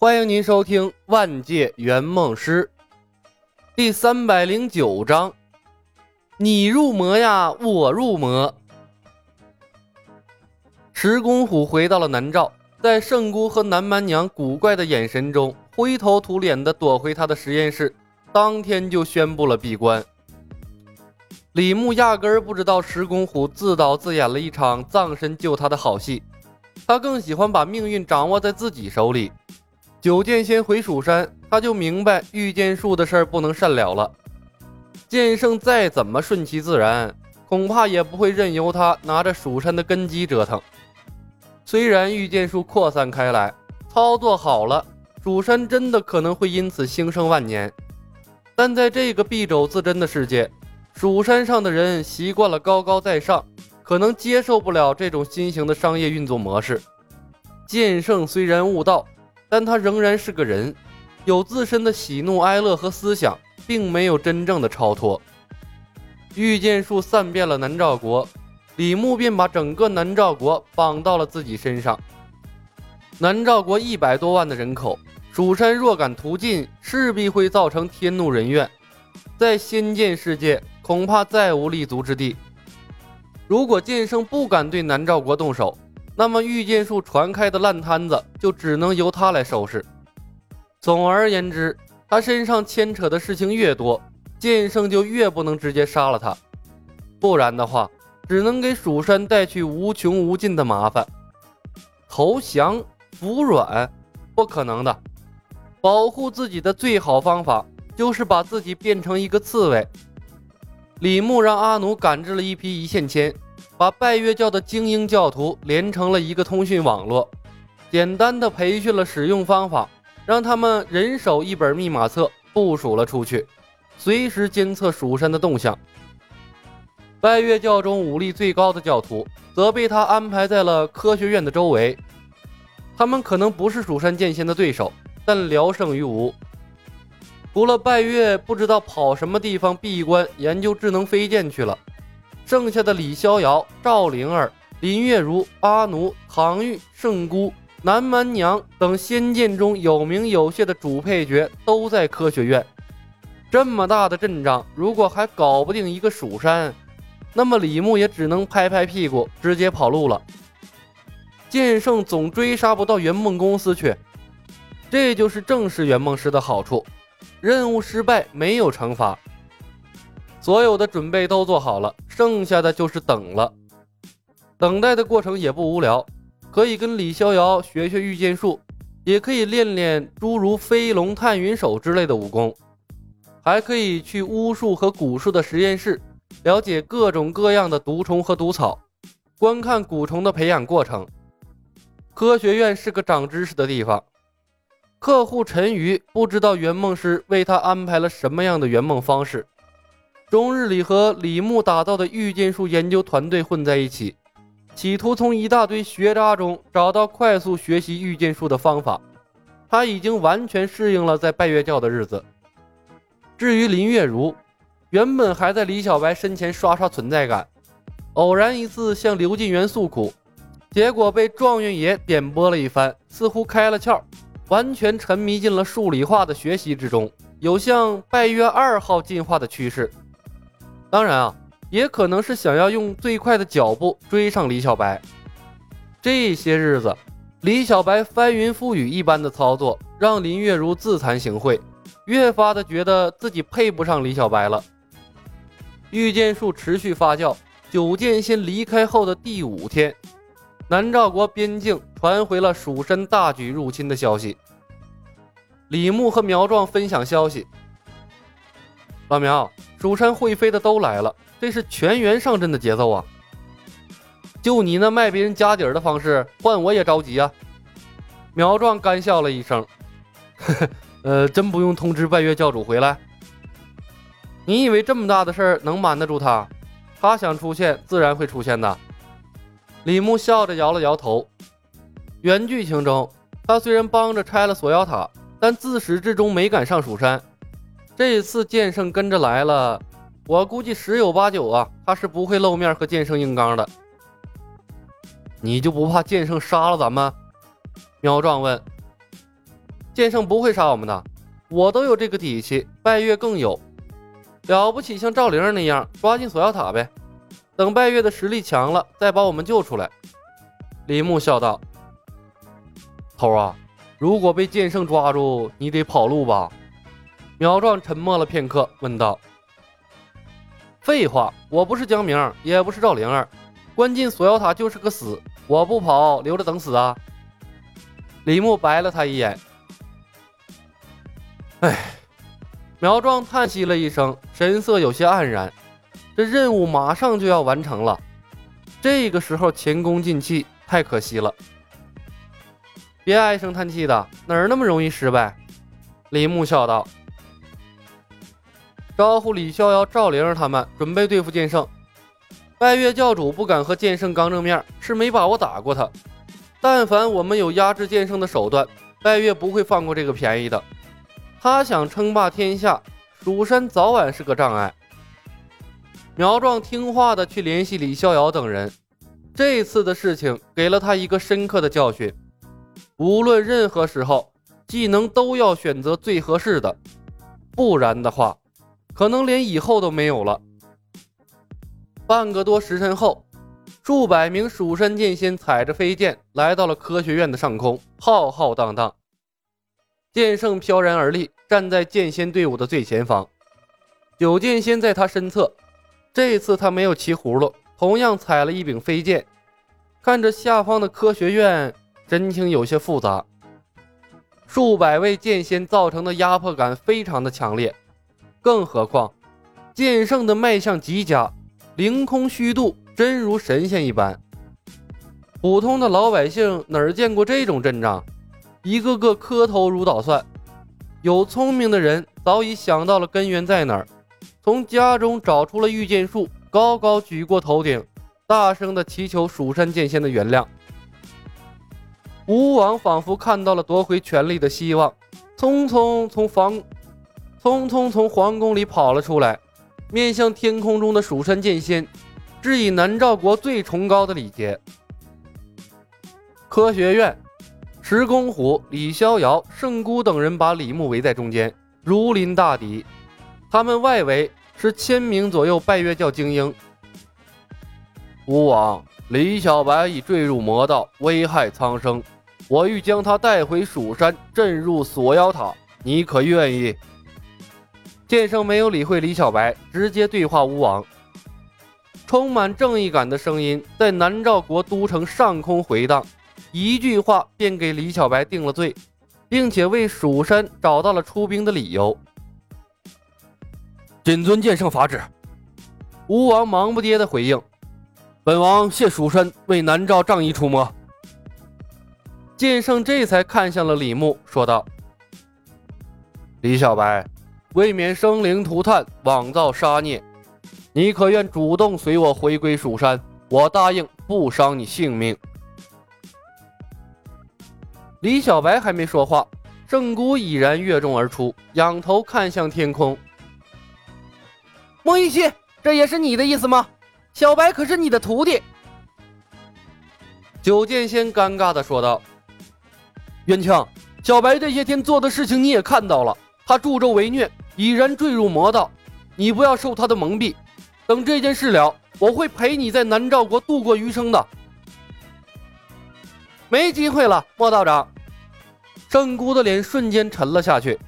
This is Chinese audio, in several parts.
欢迎您收听《万界圆梦师》第三百零九章。你入魔呀，我入魔。石公虎回到了南诏，在圣姑和南蛮娘古怪的眼神中，灰头土脸的躲回他的实验室，当天就宣布了闭关。李牧压根儿不知道石公虎自导自演了一场葬身救他的好戏，他更喜欢把命运掌握在自己手里。九剑仙回蜀山，他就明白御剑术的事儿不能善了了。剑圣再怎么顺其自然，恐怕也不会任由他拿着蜀山的根基折腾。虽然御剑术扩散开来，操作好了，蜀山真的可能会因此兴盛万年。但在这个敝帚自珍的世界，蜀山上的人习惯了高高在上，可能接受不了这种新型的商业运作模式。剑圣虽然悟道。但他仍然是个人，有自身的喜怒哀乐和思想，并没有真正的超脱。御剑术散遍了南诏国，李牧便把整个南诏国绑到了自己身上。南诏国一百多万的人口，蜀山若敢屠尽，势必会造成天怒人怨，在仙剑世界恐怕再无立足之地。如果剑圣不敢对南诏国动手，那么御剑术传开的烂摊子就只能由他来收拾。总而言之，他身上牵扯的事情越多，剑圣就越不能直接杀了他，不然的话，只能给蜀山带去无穷无尽的麻烦。投降服软，不可能的。保护自己的最好方法就是把自己变成一个刺猬。李牧让阿奴赶制了一批一线牵。把拜月教的精英教徒连成了一个通讯网络，简单的培训了使用方法，让他们人手一本密码册部署了出去，随时监测蜀山的动向。拜月教中武力最高的教徒则被他安排在了科学院的周围，他们可能不是蜀山剑仙的对手，但聊胜于无。除了拜月，不知道跑什么地方闭关研究智能飞剑去了。剩下的李逍遥、赵灵儿、林月如、阿奴、唐玉、圣姑、南蛮娘等仙剑中有名有姓的主配角都在科学院。这么大的阵仗，如果还搞不定一个蜀山，那么李牧也只能拍拍屁股，直接跑路了。剑圣总追杀不到圆梦公司去，这就是正式圆梦师的好处：任务失败没有惩罚。所有的准备都做好了，剩下的就是等了。等待的过程也不无聊，可以跟李逍遥学学御剑术，也可以练练诸如飞龙探云手之类的武功，还可以去巫术和蛊术的实验室，了解各种各样的毒虫和毒草，观看蛊虫的培养过程。科学院是个长知识的地方。客户陈瑜不知道圆梦师为他安排了什么样的圆梦方式。终日里和李牧打造的御剑术研究团队混在一起，企图从一大堆学渣中找到快速学习御剑术的方法。他已经完全适应了在拜月教的日子。至于林月如，原本还在李小白身前刷刷存在感，偶然一次向刘进元诉苦，结果被状元爷点拨了一番，似乎开了窍，完全沉迷进了数理化的学习之中，有向拜月二号进化的趋势。当然啊，也可能是想要用最快的脚步追上李小白。这些日子，李小白翻云覆雨一般的操作，让林月如自惭形秽，越发的觉得自己配不上李小白了。御剑术持续发酵，九剑仙离开后的第五天，南诏国边境传回了蜀山大举入侵的消息。李牧和苗壮分享消息。老苗，蜀山会飞的都来了，这是全员上阵的节奏啊！就你那卖别人家底儿的方式，换我也着急啊！苗壮干笑了一声，呵呵，呃，真不用通知拜月教主回来？你以为这么大的事儿能瞒得住他？他想出现，自然会出现的。李牧笑着摇了摇头。原剧情中，他虽然帮着拆了锁妖塔，但自始至终没敢上蜀山。这次剑圣跟着来了，我估计十有八九啊，他是不会露面和剑圣硬刚的。你就不怕剑圣杀了咱们？苗壮问。剑圣不会杀我们的，我都有这个底气，拜月更有。了不起，像赵灵儿那样抓进锁妖塔呗。等拜月的实力强了，再把我们救出来。李牧笑道：“头啊，如果被剑圣抓住，你得跑路吧？”苗壮沉默了片刻，问道：“废话，我不是江明，也不是赵灵儿，关进锁妖塔就是个死，我不跑，留着等死啊？”李牧白了他一眼：“哎。”苗壮叹息了一声，神色有些黯然。这任务马上就要完成了，这个时候前功尽弃，太可惜了。别唉声叹气的，哪儿那么容易失败？李牧笑道：“招呼李逍遥、赵灵儿他们，准备对付剑圣。拜月教主不敢和剑圣刚正面，是没把握打过他。但凡我们有压制剑圣的手段，拜月不会放过这个便宜的。”他想称霸天下，蜀山早晚是个障碍。苗壮听话的去联系李逍遥等人。这次的事情给了他一个深刻的教训：无论任何时候，技能都要选择最合适的，不然的话，可能连以后都没有了。半个多时辰后，数百名蜀山剑仙踩着飞剑来到了科学院的上空，浩浩荡荡。剑圣飘然而立，站在剑仙队伍的最前方。九剑仙在他身侧。这次他没有骑葫芦，同样踩了一柄飞剑。看着下方的科学院，神情有些复杂。数百位剑仙造成的压迫感非常的强烈，更何况剑圣的脉象极佳，凌空虚度，真如神仙一般。普通的老百姓哪儿见过这种阵仗？一个个磕头如捣蒜，有聪明的人早已想到了根源在哪儿，从家中找出了御剑术，高高举过头顶，大声的祈求蜀山剑仙的原谅。吴王仿佛看到了夺回权力的希望，匆匆从房，匆匆从皇宫里跑了出来，面向天空中的蜀山剑仙，致以南诏国最崇高的礼节。科学院。石公虎、李逍遥、圣姑等人把李牧围在中间，如临大敌。他们外围是千名左右拜月教精英。吴王，李小白已坠入魔道，危害苍生。我欲将他带回蜀山，镇入锁妖塔。你可愿意？剑圣没有理会李小白，直接对话吴王。充满正义感的声音在南诏国都城上空回荡。一句话便给李小白定了罪，并且为蜀山找到了出兵的理由。谨遵剑圣法旨。吴王忙不迭的回应：“本王谢蜀山为南诏仗义出没。”剑圣这才看向了李牧，说道：“李小白，为免生灵涂炭，枉造杀孽，你可愿主动随我回归蜀山？我答应不伤你性命。”李小白还没说话，圣姑已然跃众而出，仰头看向天空。莫玉溪，这也是你的意思吗？小白可是你的徒弟。九剑仙尴尬的说道：“元庆，小白这些天做的事情你也看到了，他助纣为虐，已然坠入魔道，你不要受他的蒙蔽。等这件事了，我会陪你在南诏国度过余生的。”没机会了，莫道长。圣姑的脸瞬间沉了下去。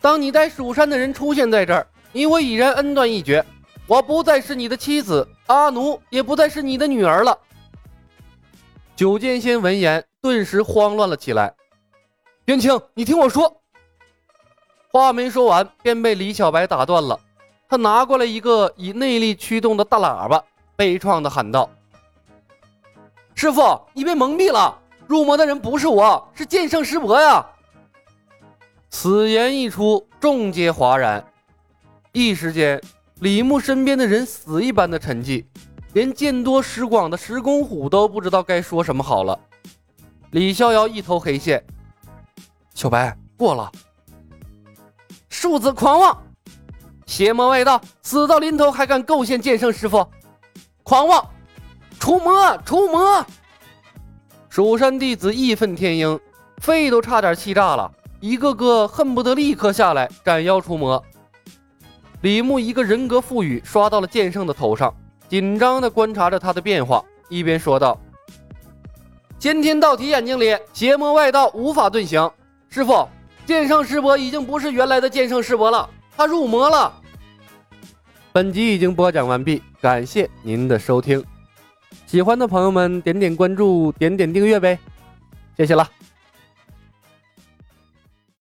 当你带蜀山的人出现在这儿，你我已然恩断义绝，我不再是你的妻子，阿奴也不再是你的女儿了。九剑仙闻言，顿时慌乱了起来。元清，你听我说。话没说完，便被李小白打断了。他拿过来一个以内力驱动的大喇叭，悲怆的喊道。师傅，你被蒙蔽了！入魔的人不是我，是剑圣师伯呀！此言一出，众皆哗然。一时间，李牧身边的人死一般的沉寂，连见多识广的石公虎都不知道该说什么好了。李逍遥一头黑线，小白过了。竖子狂妄，邪魔外道，死到临头还敢构陷剑圣师傅，狂妄！除魔！除魔！蜀山弟子义愤填膺，肺都差点气炸了，一个个恨不得立刻下来斩妖除魔。李牧一个人格赋予刷到了剑圣的头上，紧张地观察着他的变化，一边说道：“先天道体眼睛里邪魔外道无法遁形，师傅，剑圣师伯已经不是原来的剑圣师伯了，他入魔了。”本集已经播讲完毕，感谢您的收听。喜欢的朋友们点点关注，点点订阅呗，谢谢了。